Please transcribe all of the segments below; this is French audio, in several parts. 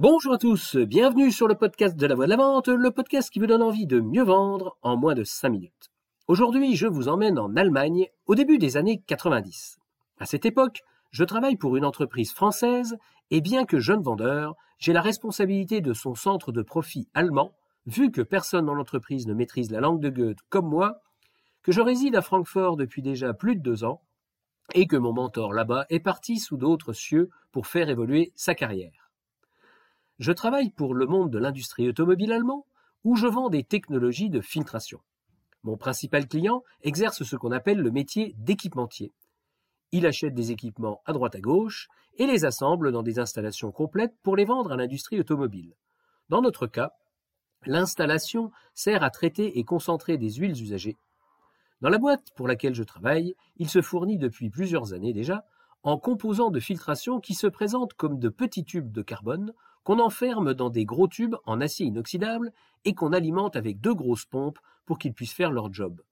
Bonjour à tous, bienvenue sur le podcast de la voix de la vente, le podcast qui vous donne envie de mieux vendre en moins de 5 minutes. Aujourd'hui, je vous emmène en Allemagne au début des années 90. À cette époque, je travaille pour une entreprise française et bien que jeune vendeur, j'ai la responsabilité de son centre de profit allemand, vu que personne dans l'entreprise ne maîtrise la langue de Goethe comme moi, que je réside à Francfort depuis déjà plus de deux ans et que mon mentor là-bas est parti sous d'autres cieux pour faire évoluer sa carrière. Je travaille pour le monde de l'industrie automobile allemand, où je vends des technologies de filtration. Mon principal client exerce ce qu'on appelle le métier d'équipementier. Il achète des équipements à droite à gauche et les assemble dans des installations complètes pour les vendre à l'industrie automobile. Dans notre cas, l'installation sert à traiter et concentrer des huiles usagées. Dans la boîte pour laquelle je travaille, il se fournit depuis plusieurs années déjà en composants de filtration qui se présentent comme de petits tubes de carbone qu'on enferme dans des gros tubes en acier inoxydable et qu'on alimente avec deux grosses pompes pour qu'ils puissent faire leur job.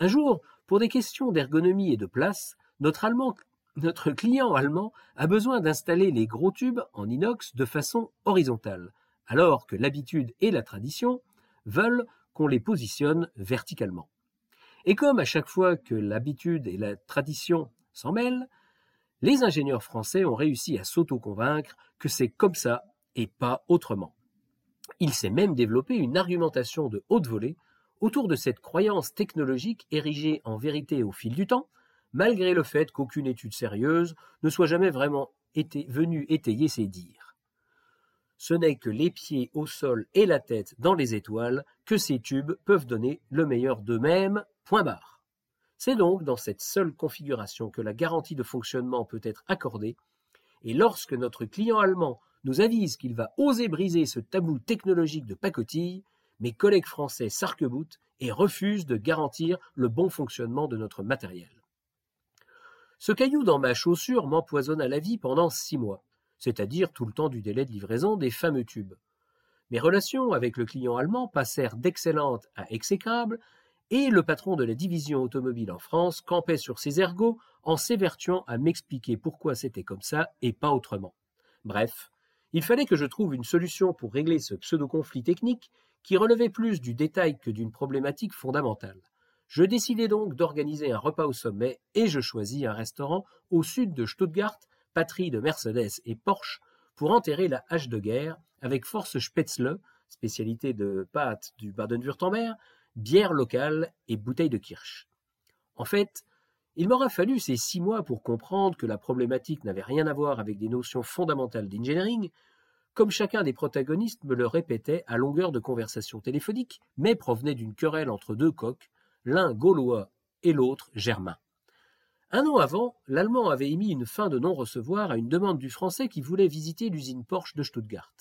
Un jour, pour des questions d'ergonomie et de place, notre, client allemand a besoin d'installer les gros tubes en inox de façon horizontale, alors que l'habitude et la tradition veulent qu'on les positionne verticalement. Et comme à chaque fois que l'habitude et la tradition s'en mêlent, les ingénieurs français ont réussi à s'auto-convaincre que c'est comme ça pas autrement. Il s'est même développé une argumentation de haute volée autour de cette croyance technologique érigée en vérité au fil du temps, malgré le fait qu'aucune étude sérieuse ne soit jamais vraiment venue étayer ces dires. Ce n'est que les pieds au sol et la tête dans les étoiles que ces tubes peuvent donner le meilleur d'eux-mêmes, point barre. C'est donc dans cette seule configuration que la garantie de fonctionnement peut être accordée, et lorsque notre client allemand nous avise qu'il va oser briser ce tabou technologique de pacotille, mes collègues français s'arc-boutent et refusent de garantir le bon fonctionnement de notre matériel. Ce caillou dans ma chaussure m'empoisonna la vie pendant six mois, c'est-à-dire tout le temps du délai de livraison des fameux tubes. Mes relations avec le client allemand passèrent d'excellentes à exécrables, et le patron de la division automobile en France campait sur ses ergots en s'évertuant à m'expliquer pourquoi c'était comme ça et pas autrement. Bref, il fallait que je trouve une solution pour régler ce pseudo-conflit technique qui relevait plus du détail que d'une problématique fondamentale. Je décidai donc d'organiser un repas au sommet et je choisis un restaurant au sud de Stuttgart, patrie de Mercedes et Porsche, pour enterrer la hache de guerre avec force Spätzle, spécialité de pâtes du Baden-Württemberg, bière locale et bouteille de kirsch. En fait, il m'aura fallu ces six mois pour comprendre que la problématique n'avait rien à voir avec des notions fondamentales d'engineering, comme chacun des protagonistes me le répétait à longueur de conversation téléphonique, mais provenait d'une querelle entre deux coqs, l'un gaulois et l'autre germain. Un an avant, l'Allemand avait émis une fin de non-recevoir à une demande du Français qui voulait visiter l'usine Porsche de Stuttgart.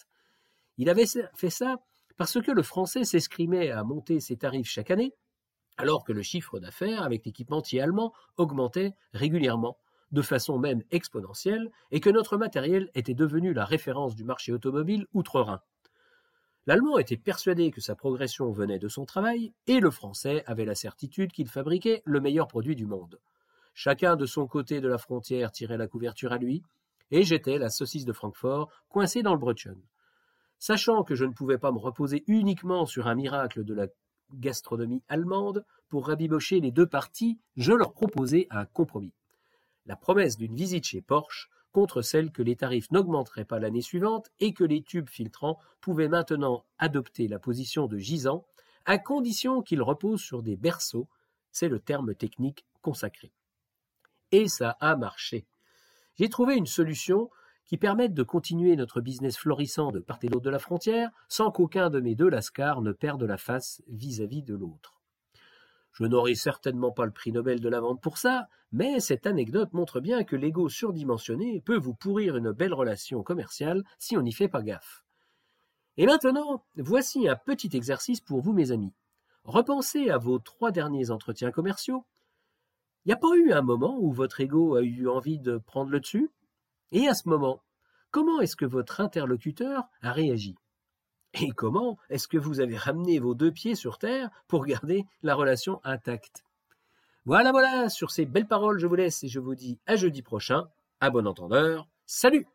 Il avait fait ça parce que le Français s'escrimait à monter ses tarifs chaque année, alors que le chiffre d'affaires avec l'équipementier allemand augmentait régulièrement, de façon même exponentielle, et que notre matériel était devenu la référence du marché automobile outre-Rhin. L'Allemand était persuadé que sa progression venait de son travail, et le Français avait la certitude qu'il fabriquait le meilleur produit du monde. Chacun de son côté de la frontière tirait la couverture à lui, et j'étais la saucisse de Francfort, coincée dans le Brötchen. Sachant que je ne pouvais pas me reposer uniquement sur un miracle de la gastronomie allemande, pour rabibocher les deux parties, je leur proposais un compromis. La promesse d'une visite chez Porsche contre celle que les tarifs n'augmenteraient pas l'année suivante et que les tubes filtrants pouvaient maintenant adopter la position de gisant, à condition qu'ils reposent sur des berceaux, c'est le terme technique consacré. Et ça a marché. J'ai trouvé une solution qui permettent de continuer notre business florissant de part et d'autre de la frontière sans qu'aucun de mes deux lascars ne perde la face vis-à-vis de l'autre. Je n'aurai certainement pas le prix Nobel de la vente pour ça, mais cette anecdote montre bien que l'ego surdimensionné peut vous pourrir une belle relation commerciale si on n'y fait pas gaffe. Et maintenant, voici un petit exercice pour vous, mes amis. Repensez à vos trois derniers entretiens commerciaux. Il n'y a pas eu un moment où votre ego a eu envie de prendre le dessus? Et à ce moment, comment est-ce que votre interlocuteur a réagi? Et comment est-ce que vous avez ramené vos deux pieds sur terre pour garder la relation intacte? Voilà, voilà, sur ces belles paroles, je vous laisse et je vous dis à jeudi prochain. À bon entendeur, salut